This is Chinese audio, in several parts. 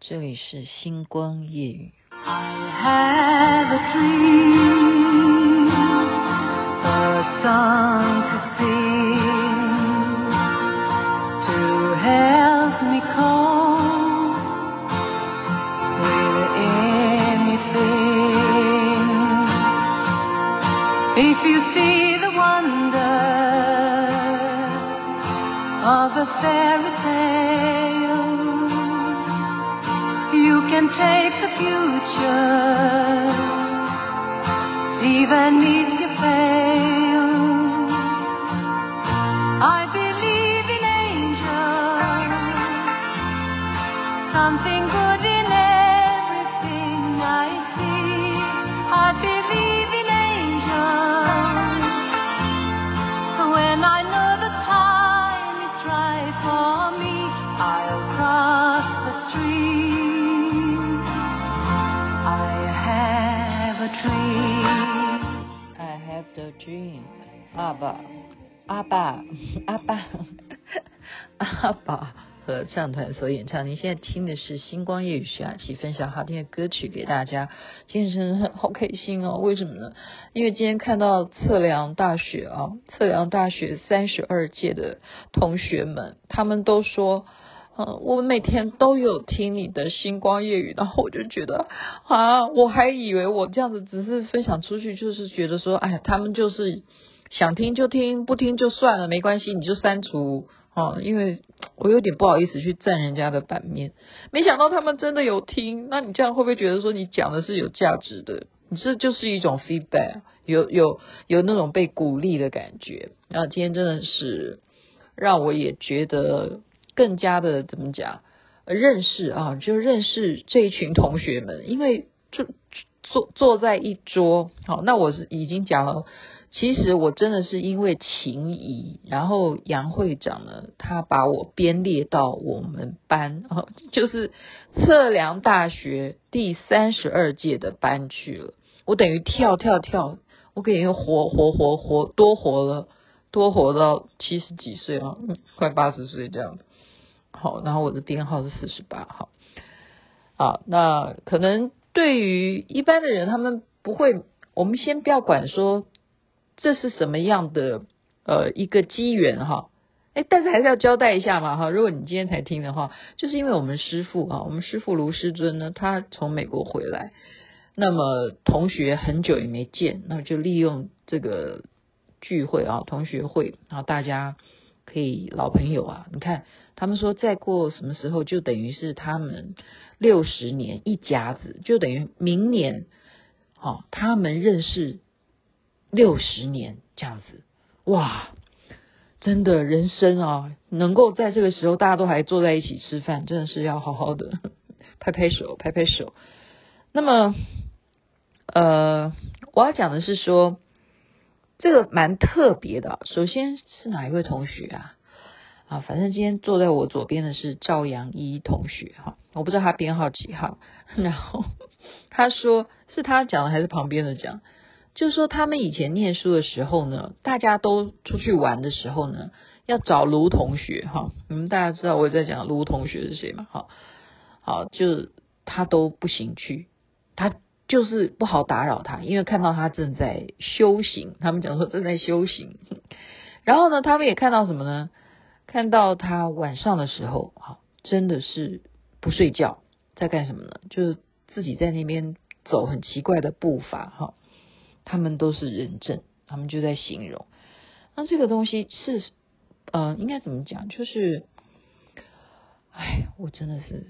这里是星光夜语。I have a dream, a song to sing, to help me cope with anything. If you see the wonder of a fairy can take the future, even if you fail. I believe in angels, something good 阿爸，阿爸，阿爸，阿爸合唱团所演唱。您现在听的是星光夜雨徐雅琪分享好听的歌曲给大家，今天真的好开心哦！为什么呢？因为今天看到测量大学啊，测量大学三十二届的同学们，他们都说。嗯，我每天都有听你的星光夜雨，然后我就觉得啊，我还以为我这样子只是分享出去，就是觉得说，哎呀，他们就是想听就听，不听就算了，没关系，你就删除哦，因为我有点不好意思去占人家的版面，没想到他们真的有听，那你这样会不会觉得说你讲的是有价值的？你这就是一种 feedback，有有有那种被鼓励的感觉。然后今天真的是让我也觉得。更加的怎么讲？认识啊，就认识这一群同学们，因为就坐坐在一桌，好，那我是已经讲了，其实我真的是因为情谊，然后杨会长呢，他把我编列到我们班，啊，就是测量大学第三十二届的班去了，我等于跳跳跳，我给人活活活活多活了，多活到七十几岁啊，快八十岁这样。好，然后我的编号是四十八号。好，那可能对于一般的人，他们不会。我们先不要管说这是什么样的呃一个机缘哈，哎，但是还是要交代一下嘛哈。如果你今天才听的话，就是因为我们师父啊，我们师父卢师尊呢，他从美国回来，那么同学很久也没见，那就利用这个聚会啊，同学会，然后大家可以老朋友啊，你看。他们说，再过什么时候就等于是他们六十年一甲子，就等于明年，哦，他们认识六十年这样子，哇，真的人生啊，能够在这个时候大家都还坐在一起吃饭，真的是要好好的 拍拍手，拍拍手。那么，呃，我要讲的是说，这个蛮特别的。首先是哪一位同学啊？啊，反正今天坐在我左边的是赵阳一同学哈，我不知道他编号几号。然后他说是他讲的还是旁边的讲？就是说他们以前念书的时候呢，大家都出去玩的时候呢，要找卢同学哈。你们大家知道我在讲卢同学是谁吗？好，好，就他都不行去，他就是不好打扰他，因为看到他正在修行，他们讲说正在修行。然后呢，他们也看到什么呢？看到他晚上的时候，哈，真的是不睡觉，在干什么呢？就是自己在那边走很奇怪的步伐，哈。他们都是人证，他们就在形容。那这个东西是，呃，应该怎么讲？就是，哎，我真的是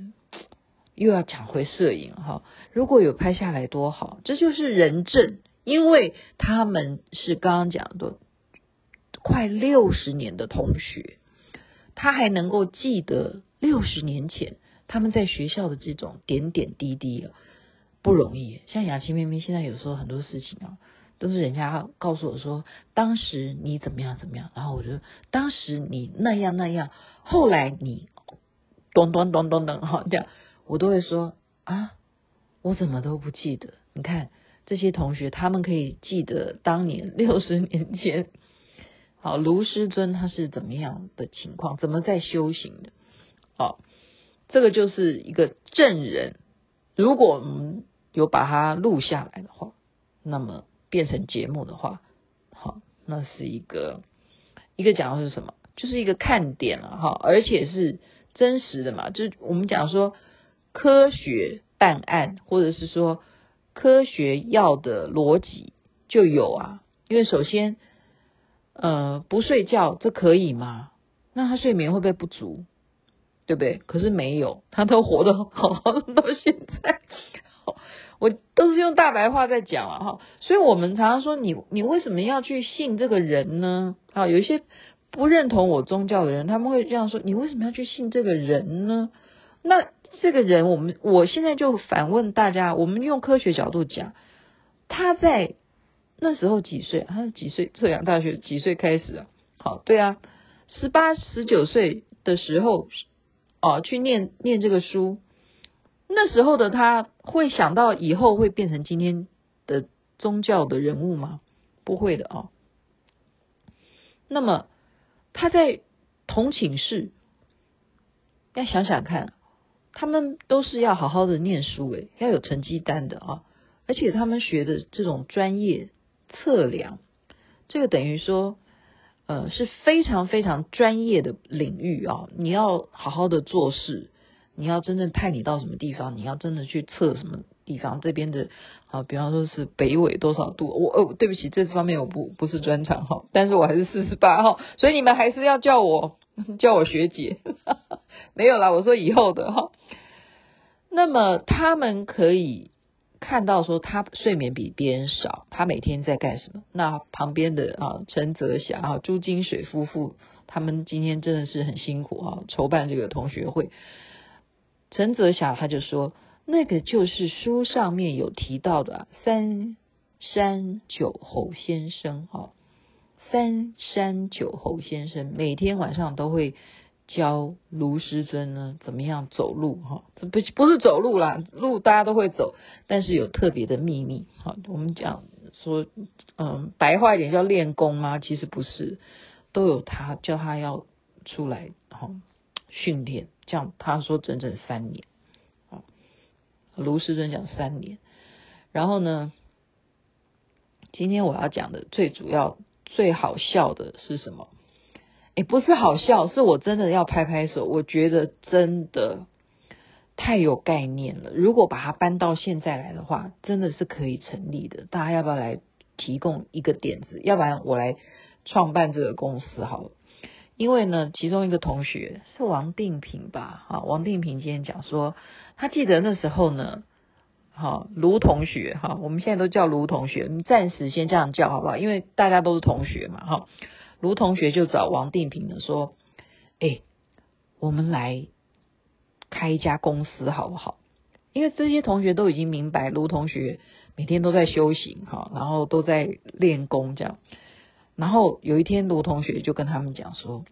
又要讲回摄影哈。如果有拍下来多好，这就是人证，因为他们是刚刚讲的快六十年的同学。他还能够记得六十年前他们在学校的这种点点滴滴啊，不容易。像雅琪妹妹现在有时候很多事情啊，都是人家告诉我说，当时你怎么样怎么样，然后我就当时你那样那样，后来你咚咚咚咚咚哈这样，我都会说啊，我怎么都不记得。你看这些同学，他们可以记得当年六十年前。好，卢师尊他是怎么样的情况？怎么在修行的？好，这个就是一个证人。如果我们有把它录下来的话，那么变成节目的话，好，那是一个一个讲的是什么？就是一个看点了哈，而且是真实的嘛。就我们讲说科学办案，或者是说科学要的逻辑就有啊。因为首先，呃，不睡觉这可以吗？那他睡眠会不会不足？对不对？可是没有，他都活得好好的到现在。我都是用大白话在讲啊，哈。所以我们常常说你，你你为什么要去信这个人呢？啊，有一些不认同我宗教的人，他们会这样说：你为什么要去信这个人呢？那这个人，我们我现在就反问大家：我们用科学角度讲，他在那时候几岁？他是几岁？测量大学几岁开始啊？好，对啊，十八、十九岁的时候。哦，去念念这个书，那时候的他会想到以后会变成今天的宗教的人物吗？不会的啊、哦。那么他在同寝室，要想想看，他们都是要好好的念书，诶，要有成绩单的啊、而且他们学的这种专业测量，这个等于说。呃，是非常非常专业的领域啊！你要好好的做事，你要真正派你到什么地方，你要真的去测什么地方这边的啊，比方说是北纬多少度，我哦，对不起，这方面我不不是专长哈，但是我还是四十八号，所以你们还是要叫我叫我学姐，没有啦，我说以后的哈。那么他们可以。看到说他睡眠比别人少，他每天在干什么？那旁边的啊陈泽霞啊朱金水夫妇，他们今天真的是很辛苦啊，筹办这个同学会。陈泽霞他就说，那个就是书上面有提到的三山九侯先生哈，三山九侯先生每天晚上都会。教卢师尊呢，怎么样走路哈？不不是走路啦，路大家都会走，但是有特别的秘密哈。我们讲说，嗯，白话一点叫练功吗？其实不是，都有他叫他要出来哈训练。像他说整整三年啊，卢师尊讲三年。然后呢，今天我要讲的最主要、最好笑的是什么？也不是好笑，是我真的要拍拍手。我觉得真的太有概念了。如果把它搬到现在来的话，真的是可以成立的。大家要不要来提供一个点子？要不然我来创办这个公司好了。因为呢，其中一个同学是王定平吧？哈，王定平今天讲说，他记得那时候呢，哈，卢同学哈，我们现在都叫卢同学，你暂时先这样叫好不好？因为大家都是同学嘛，哈。卢同学就找王定平的说：“哎，我们来开一家公司好不好？因为这些同学都已经明白，卢同学每天都在修行哈，然后都在练功这样。然后有一天，卢同学就跟他们讲说：‘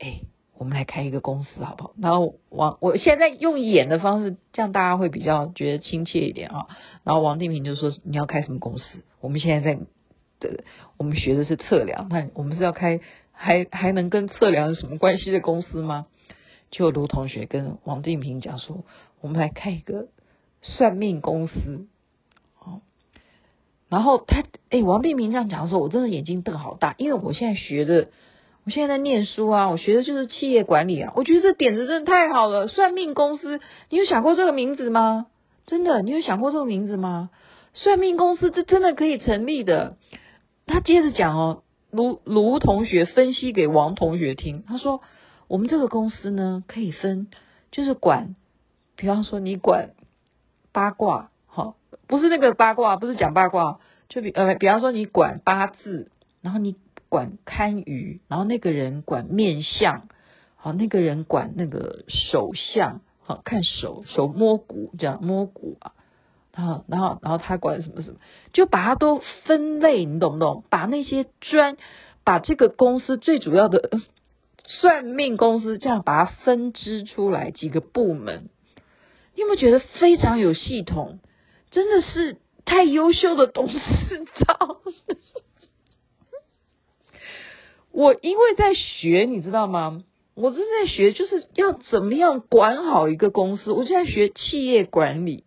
哎，我们来开一个公司好不好？’然后王，我现在用演的方式，这样大家会比较觉得亲切一点啊。然后王定平就说：‘你要开什么公司？我们现在在。’的，我们学的是测量，那我们是要开还还能跟测量有什么关系的公司吗？就卢同学跟王定平讲说，我们来开一个算命公司，哦，然后他哎，王碧明这样讲的时候，我真的眼睛瞪好大，因为我现在学的，我现在在念书啊，我学的就是企业管理啊，我觉得这点子真的太好了，算命公司，你有想过这个名字吗？真的，你有想过这个名字吗？算命公司这真的可以成立的。他接着讲哦，卢卢同学分析给王同学听，他说：“我们这个公司呢，可以分，就是管，比方说你管八卦，不是那个八卦，不是讲八卦，就比呃，比方说你管八字，然后你管堪舆，然后那个人管面相，好，那个人管那个手相，好，看手手摸骨这样摸骨啊。”然后，然后，然后他管什么什么，就把它都分类，你懂不懂？把那些专，把这个公司最主要的算命公司，这样把它分支出来几个部门，你有没有觉得非常有系统？真的是太优秀的董事长。我因为在学，你知道吗？我正在学，就是要怎么样管好一个公司。我现在学企业管理，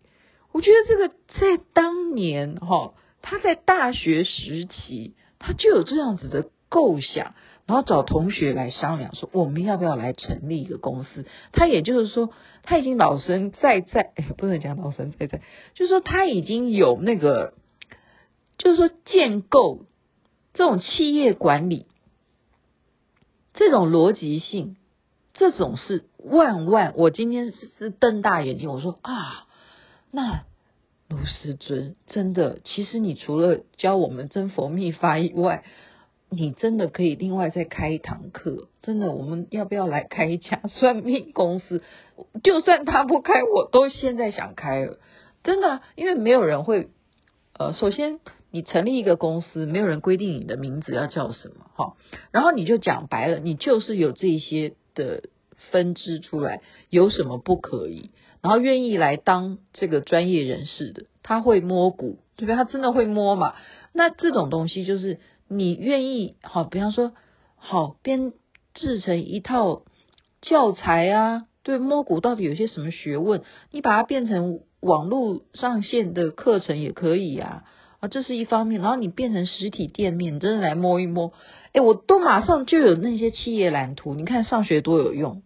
我觉得这个在当年哈，他在大学时期他就有这样子的构想，然后找同学来商量说，我们要不要来成立一个公司？他也就是说，他已经老生在在，哎，不能讲老生在在，就是说他已经有那个，就是说建构这种企业管理。这种逻辑性，这种是万万。我今天是瞪大眼睛，我说啊，那卢师尊真的，其实你除了教我们真佛密法以外，你真的可以另外再开一堂课。真的，我们要不要来开一家算命公司？就算他不开，我都现在想开了。真的，因为没有人会，呃，首先。你成立一个公司，没有人规定你的名字要叫什么，哈，然后你就讲白了，你就是有这些的分支出来，有什么不可以？然后愿意来当这个专业人士的，他会摸骨，对不对？他真的会摸嘛？那这种东西就是你愿意，好，比方说，好编制成一套教材啊，对，摸骨到底有些什么学问？你把它变成网络上线的课程也可以啊。啊，这是一方面，然后你变成实体店面，真的来摸一摸，哎，我都马上就有那些企业蓝图，你看上学多有用，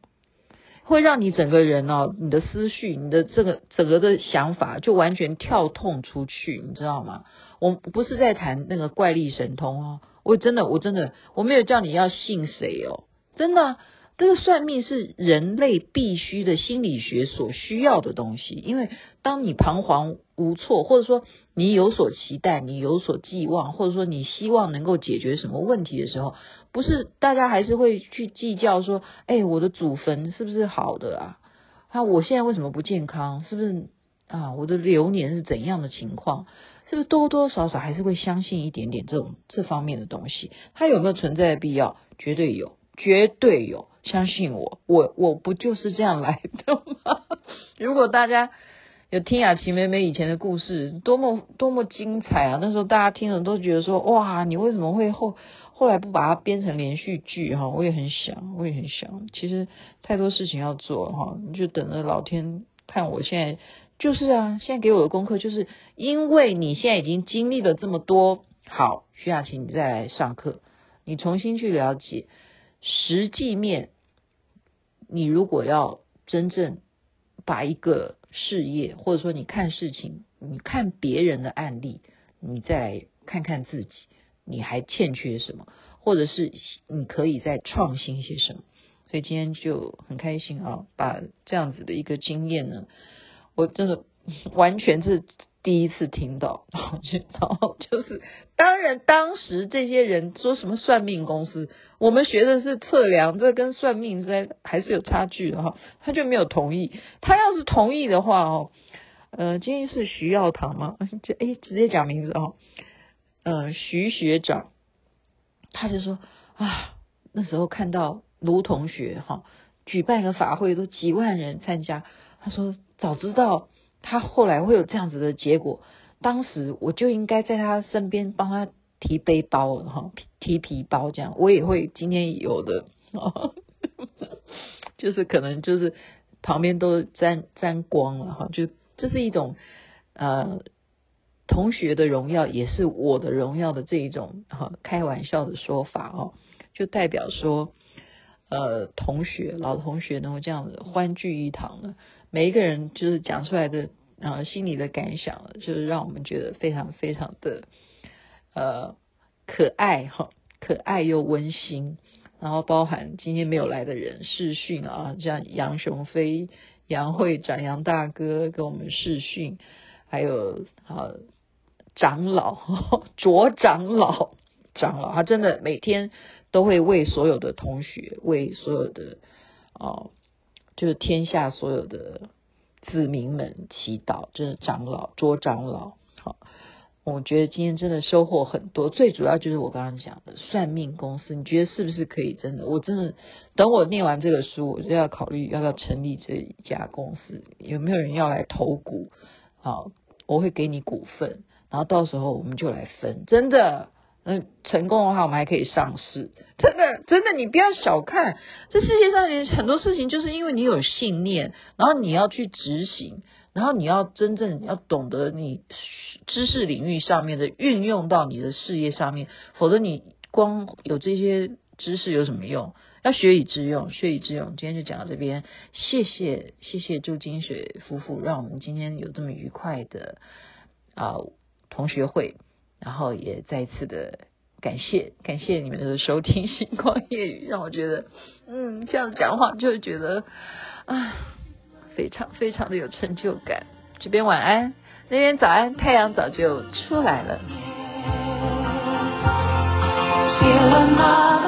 会让你整个人哦，你的思绪，你的这个整个的想法就完全跳痛出去，你知道吗？我不是在谈那个怪力神通哦，我真的，我真的，我没有叫你要信谁哦，真的。这个算命是人类必须的心理学所需要的东西，因为当你彷徨无措，或者说你有所期待、你有所寄望，或者说你希望能够解决什么问题的时候，不是大家还是会去计较说，哎，我的祖坟是不是好的啊？啊，我现在为什么不健康？是不是啊？我的流年是怎样的情况？是不是多多少少还是会相信一点点这种这方面的东西？它有没有存在的必要？绝对有，绝对有。相信我，我我不就是这样来的吗？如果大家有听雅琪妹妹以前的故事，多么多么精彩啊！那时候大家听了都觉得说，哇，你为什么会后后来不把它编成连续剧哈？我也很想，我也很想。其实太多事情要做哈，你就等着老天看我现在就是啊，现在给我的功课就是因为你现在已经经历了这么多，好，徐雅琪，你再来上课，你重新去了解实际面。你如果要真正把一个事业，或者说你看事情，你看别人的案例，你再看看自己，你还欠缺什么，或者是你可以再创新些什么。所以今天就很开心啊，把这样子的一个经验呢，我真的完全是。第一次听到，然后就，然后就是，当然当时这些人说什么算命公司，我们学的是测量，这跟算命在还是有差距的哈。他就没有同意，他要是同意的话哦，呃，今天是徐耀堂吗？就哎，直接讲名字哦，呃，徐学长，他就说啊，那时候看到卢同学哈，举办个法会都几万人参加，他说早知道。他后来会有这样子的结果，当时我就应该在他身边帮他提背包哈，提皮包这样，我也会今天有的，就是可能就是旁边都沾沾光了哈，就这是一种呃同学的荣耀，也是我的荣耀的这一种哈开玩笑的说法哦，就代表说呃同学老同学能够这样子欢聚一堂呢。每一个人就是讲出来的啊、呃，心里的感想，就是让我们觉得非常非常的呃可爱哈，可爱又温馨。然后包含今天没有来的人视讯啊，像杨雄飞、杨会长、杨大哥跟我们视讯，还有啊长老 卓长老长老，他真的每天都会为所有的同学，为所有的哦。就是天下所有的子民们祈祷，就是长老卓长老。好，我觉得今天真的收获很多。最主要就是我刚刚讲的算命公司，你觉得是不是可以？真的，我真的等我念完这个书，我就要考虑要不要成立这一家公司。有没有人要来投股？好，我会给你股份，然后到时候我们就来分。真的，嗯，成功的话，我们还可以上市。真的，真的，你不要小看这世界上很多事情，就是因为你有信念，然后你要去执行，然后你要真正要懂得你知识领域上面的运用到你的事业上面，否则你光有这些知识有什么用？要学以致用，学以致用。今天就讲到这边，谢谢谢谢朱金雪夫妇，让我们今天有这么愉快的啊、同学会。然后也再一次的感谢感谢你们的收听，星光夜语让我觉得，嗯，这样讲话就觉得啊，非常非常的有成就感。这边晚安，那边早安，太阳早就出来了。写了吗